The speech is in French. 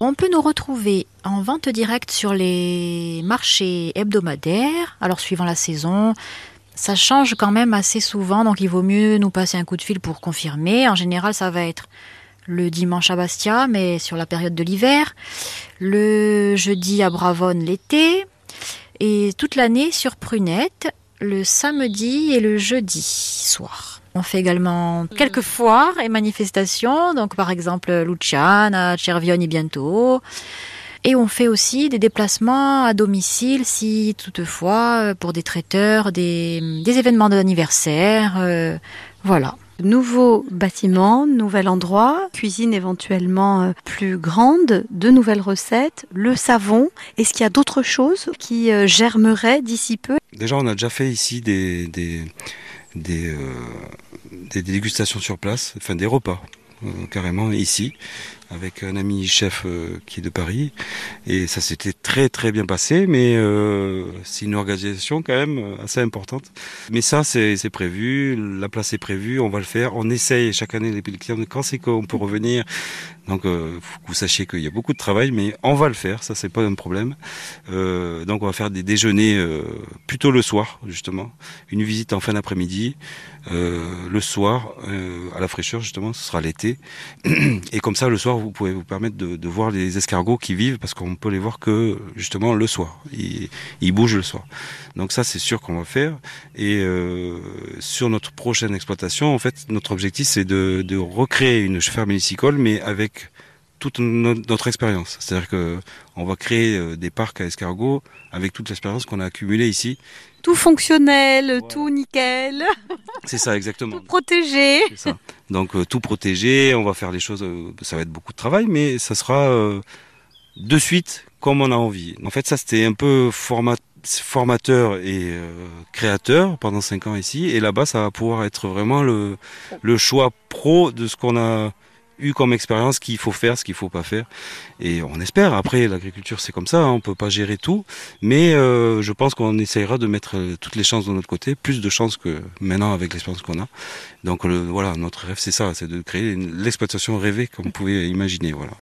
On peut nous retrouver en vente directe sur les marchés hebdomadaires, alors suivant la saison. Ça change quand même assez souvent, donc il vaut mieux nous passer un coup de fil pour confirmer. En général, ça va être le dimanche à Bastia, mais sur la période de l'hiver, le jeudi à Bravonne l'été, et toute l'année sur Prunette, le samedi et le jeudi soir. On fait également quelques foires et manifestations, donc par exemple Luciana, Cervioni bientôt. Et on fait aussi des déplacements à domicile si toutefois pour des traiteurs, des, des événements d'anniversaire, euh, voilà. Nouveau bâtiment, nouvel endroit, cuisine éventuellement euh, plus grande, de nouvelles recettes, le savon. Est-ce qu'il y a d'autres choses qui euh, germeraient d'ici peu? Déjà, on a déjà fait ici des, des, des, euh, des dégustations sur place, enfin des repas, euh, carrément ici avec un ami chef euh, qui est de Paris. Et ça s'était très très bien passé, mais euh, c'est une organisation quand même euh, assez importante. Mais ça, c'est prévu, la place est prévue, on va le faire. On essaye chaque année les clients, quand c'est qu'on peut revenir. Donc, euh, vous sachiez qu'il y a beaucoup de travail, mais on va le faire, ça c'est pas un problème. Euh, donc, on va faire des déjeuners euh, plutôt le soir, justement. Une visite en fin d'après-midi, le soir, à la fraîcheur, justement, ce sera l'été. Et comme ça, le soir, vous pouvez vous permettre de, voir les escargots qui vivent parce qu'on peut les voir que justement le soir. Ils, bougent le soir. Donc ça, c'est sûr qu'on va faire. Et euh, sur notre prochaine exploitation, en fait, notre objectif, c'est de, de recréer une ferme hélicicole, mais avec toute notre expérience. C'est-à-dire que on va créer euh, des parcs à escargots avec toute l'expérience qu'on a accumulée ici. Tout fonctionnel, voilà. tout nickel. C'est ça, exactement. Tout protégé. Ça. Donc euh, tout protégé, on va faire les choses, euh, ça va être beaucoup de travail, mais ça sera euh, de suite comme on a envie. En fait, ça c'était un peu format, formateur et créateur pendant cinq ans ici, et là-bas ça va pouvoir être vraiment le, le choix pro de ce qu'on a eu comme expérience qu'il faut faire, ce qu'il faut pas faire. Et on espère. Après, l'agriculture, c'est comme ça. Hein, on peut pas gérer tout, mais euh, je pense qu'on essayera de mettre euh, toutes les chances de notre côté, plus de chances que maintenant avec l'expérience qu'on a. Donc le, voilà, notre rêve, c'est ça, c'est de créer l'exploitation rêvée comme vous pouvez imaginer. Voilà.